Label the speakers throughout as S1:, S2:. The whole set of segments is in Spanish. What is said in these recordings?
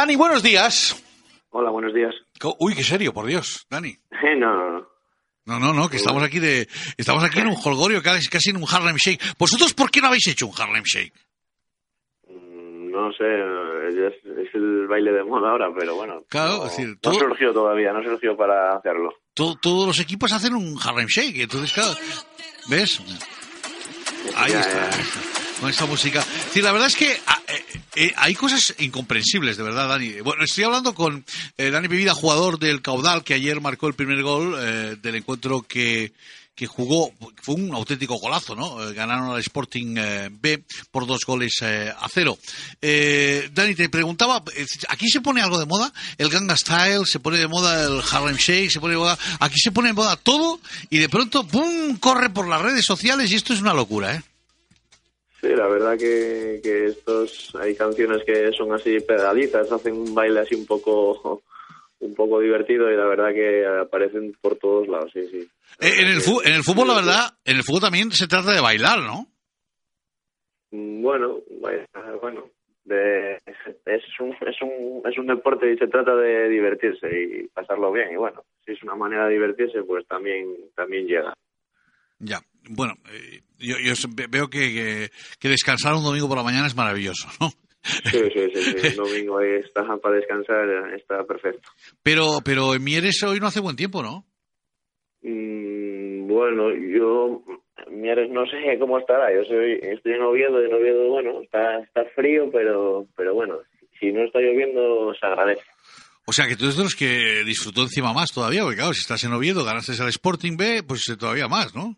S1: Dani, buenos días.
S2: Hola, buenos días.
S1: Uy, qué serio, por Dios, Dani.
S2: no, no, no.
S1: No, no, no, que estamos aquí de, estamos aquí en un holgorio, casi, casi en un Harlem Shake. ¿Vosotros por qué no habéis hecho un Harlem Shake?
S2: Mm, No sé, es, es el baile de moda ahora, pero bueno.
S1: Claro,
S2: no,
S1: es decir,
S2: no
S1: todo-
S2: surgió todavía, no surgió para hacerlo.
S1: To- todos los equipos hacen un Harlem Shake, entonces, claro, ¿ves? Ahí está, ahí está, con esta música. Sí, la verdad es que ah, eh, eh, hay cosas incomprensibles, de verdad, Dani. Bueno, estoy hablando con eh, Dani Bebida, jugador del Caudal, que ayer marcó el primer gol eh, del encuentro que, que jugó. Fue un auténtico golazo, ¿no? Ganaron al Sporting B por dos goles a cero. Eh, Dani, te preguntaba, ¿aquí se pone algo de moda? El Ganga Style, se pone de moda el Harlem Shake, se pone de moda... Aquí se pone de moda todo y de pronto, ¡pum!, corre por las redes sociales y esto es una locura, ¿eh?
S2: Sí, la verdad que, que estos hay canciones que son así pedalitas, hacen un baile así un poco un poco divertido y la verdad que aparecen por todos lados, sí, sí.
S1: Eh, En el, en el fútbol, la verdad, en el fútbol también se trata de bailar, ¿no?
S2: Mm, Bueno, bueno, de- es, un, es, un, es un deporte y se trata de divertirse y pasarlo bien. Y bueno, si es una manera de divertirse, pues también, también llega.
S1: Ya, bueno, eh, yo, yo ve- veo que, que, que descansar un domingo por la mañana es maravilloso, ¿no?
S2: Sí, sí, sí, sí. El domingo ahí está para descansar, está perfecto.
S1: Pero, pero en Mieres hoy no hace buen tiempo, ¿no?
S2: Mm, bueno, yo, Mieres, no sé cómo estará. Yo soy, estoy en Oviedo, y en Oviedo, bueno, está, está frío, pero, pero bueno, si no está lloviendo, se agradece.
S1: O sea, que tú eres de los que disfrutó encima más todavía, porque claro, si estás en Oviedo, ganaste al Sporting B, pues todavía más, ¿no?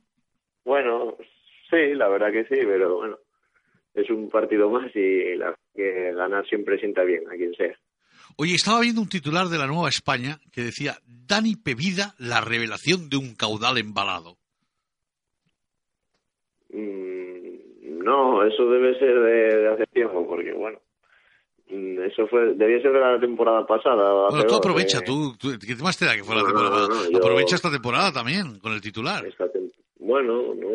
S2: Sí, la verdad que sí, pero bueno, es un partido más y la que ganar siempre sienta bien a quien sea.
S1: Oye, estaba viendo un titular de la Nueva España que decía, Dani Pevida, la revelación de un caudal embalado.
S2: Mm, no, eso debe ser de, de hace tiempo, porque bueno, mm, eso fue, debía ser de la temporada pasada.
S1: Bueno, tú aprovecha, tú, tú- ¿qué más te da que fue la
S2: No,
S1: temporada?
S2: no, no, yo-
S1: Aprovecha esta temporada también, con el titular.
S2: esta tem- bueno, no,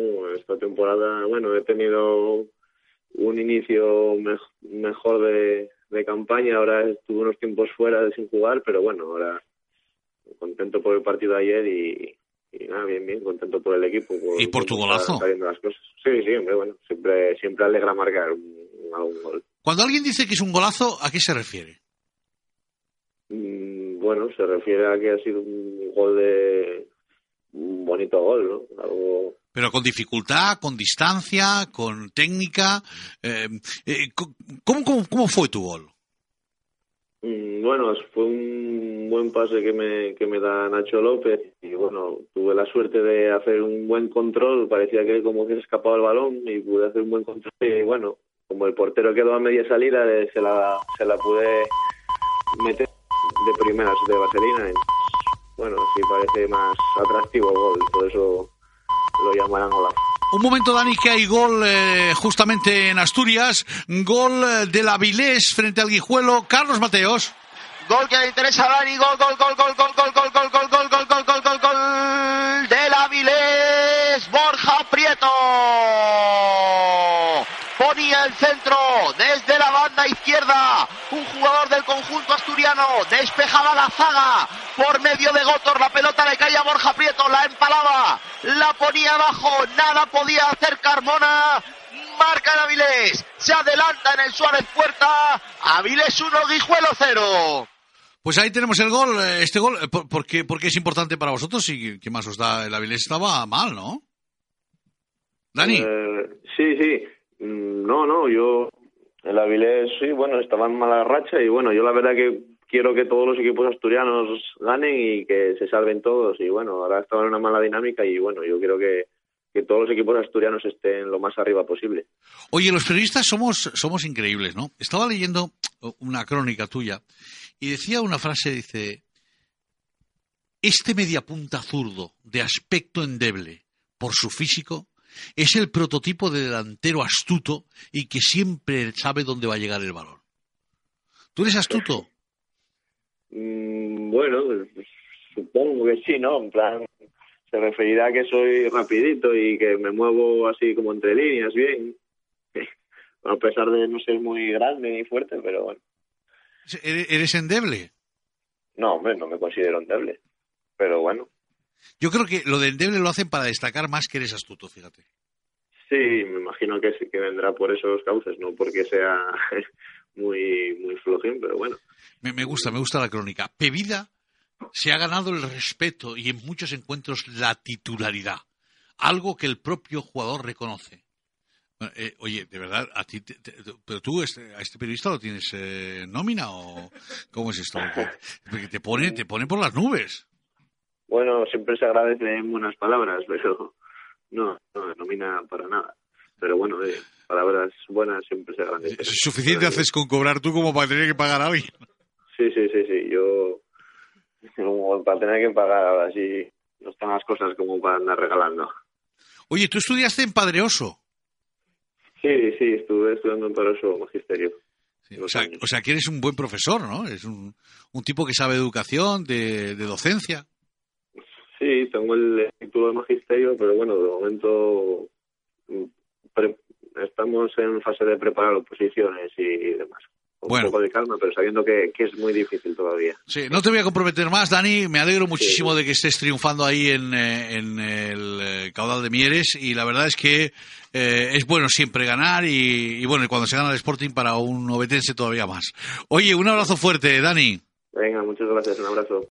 S2: esta temporada, bueno, he tenido un inicio mej- mejor de, de campaña, ahora estuve unos tiempos fuera de sin jugar, pero bueno, ahora contento por el partido de ayer y, y nada, bien, bien, contento por el equipo.
S1: ¿Y por tu golazo?
S2: las cosas. Sí, sí, hombre, bueno, siempre, siempre alegra marcar un, un- gol.
S1: Cuando alguien dice que es un golazo, ¿a qué se refiere?
S2: Mm, Bueno, se refiere a que ha sido un gol de un bonito gol, ¿no? Algo
S1: Pero con dificultad, con distancia, con técnica. eh, eh, ¿cómo, fue tu gol?
S2: Mm, Bueno, fue un buen pase que me, que me da Nacho López y bueno, tuve la suerte de hacer un buen control, parecía que como que se escapaba el balón y pude hacer un buen control y bueno, como el portero quedó a media salida, eh, se la, se la pude meter de primeras de vaselina y bueno, sí parece más atractivo el gol, por eso lo llamarán golazo.
S1: Un momento, Dani, que hay gol eh, justamente en Asturias. Gol eh, del Avilés frente al Guijuelo. Carlos Mateos.
S3: Gol que le interesa a Dani, gol, gol, gol, gol, gol, gol, gol, gol, gol, gol, gol, gol, gol, gol, gol del Avilés, Borja Prieto. Ponía el centro desde la banda izquierda. Un jugador del conjunto asturiano despejaba la zaga por medio de Gotor. La pelota le caía a Borja Prieto, la empalaba, la ponía abajo. Nada podía hacer Carmona. Marca el Avilés. Se adelanta en el Suárez Puerta. Avilés 1, Guijuelo 0.
S1: Pues ahí tenemos el gol. eh, Este gol, eh, por- porque, porque es importante para vosotros y qué más os da. El Avilés estaba mal, ¿no? Dani.
S2: Eh, sí, sí. Mm, No, no, yo. El Avilés, sí, bueno, estaba en mala racha y bueno, yo la verdad que quiero que todos los equipos asturianos ganen y que se salven todos. Y bueno, ahora estaban en una mala dinámica y bueno, yo quiero que, que todos los equipos asturianos estén lo más arriba posible.
S1: Oye, los periodistas somos, somos increíbles, ¿no? Estaba leyendo una crónica tuya y decía una frase, dice, este mediapunta zurdo de aspecto endeble por su físico es el prototipo de delantero astuto y que siempre sabe dónde va a llegar el balón. ¿Tú eres astuto?
S2: Mm, bueno, pues, supongo que sí, ¿no? En plan, se referirá a que soy rapidito y que me muevo así como entre líneas bien. A pesar de no ser muy grande ni fuerte, pero bueno.
S1: ¿Eres endeble?
S2: No, hombre, no me considero endeble. Pero bueno.
S1: Yo creo que lo de endeble lo hacen para destacar más que eres astuto, fíjate.
S2: Sí, me imagino que que vendrá por esos cauces, no porque sea muy, muy flojín, pero bueno.
S1: Me, me gusta, me gusta la crónica. Pevida se ha ganado el respeto y en muchos encuentros la titularidad, algo que el propio jugador reconoce. Eh, oye, de verdad, a ti, pero tú este, a este periodista lo tienes eh, nómina o cómo es esto? Porque te pone, te pone por las nubes.
S2: Bueno, siempre se agradecen buenas palabras, pero no, no nómina para nada. Pero bueno, eh, palabras buenas siempre se agradecen.
S1: ¿Es suficiente haces con cobrar tú como para tener que pagar a alguien?
S2: Sí, sí, sí, sí. Yo como para tener que pagar ahora sí no están las cosas como para andar regalando.
S1: Oye, tú estudiaste en Padreoso.
S2: Sí, sí, estuve estudiando en Padreoso Magisterio.
S1: o, sea, o, sea, que eres un buen profesor, ¿no? Es un, un tipo que sabe educación, de, de docencia.
S2: Sí, tengo el título de magisterio, pero bueno, de momento estamos en fase de preparar oposiciones y demás un poco de calma, pero sabiendo que, es muy difícil todavía.
S1: Sí, no te voy a comprometer más, Dani. Me alegro muchísimo de que estés triunfando ahí en, eh, en el eh, caudal de Mieres y la verdad es que eh, es bueno siempre ganar y, y, bueno, cuando se gana el Sporting para un obetense todavía más. Oye, un abrazo fuerte, Dani.
S2: Venga, muchas gracias, un abrazo.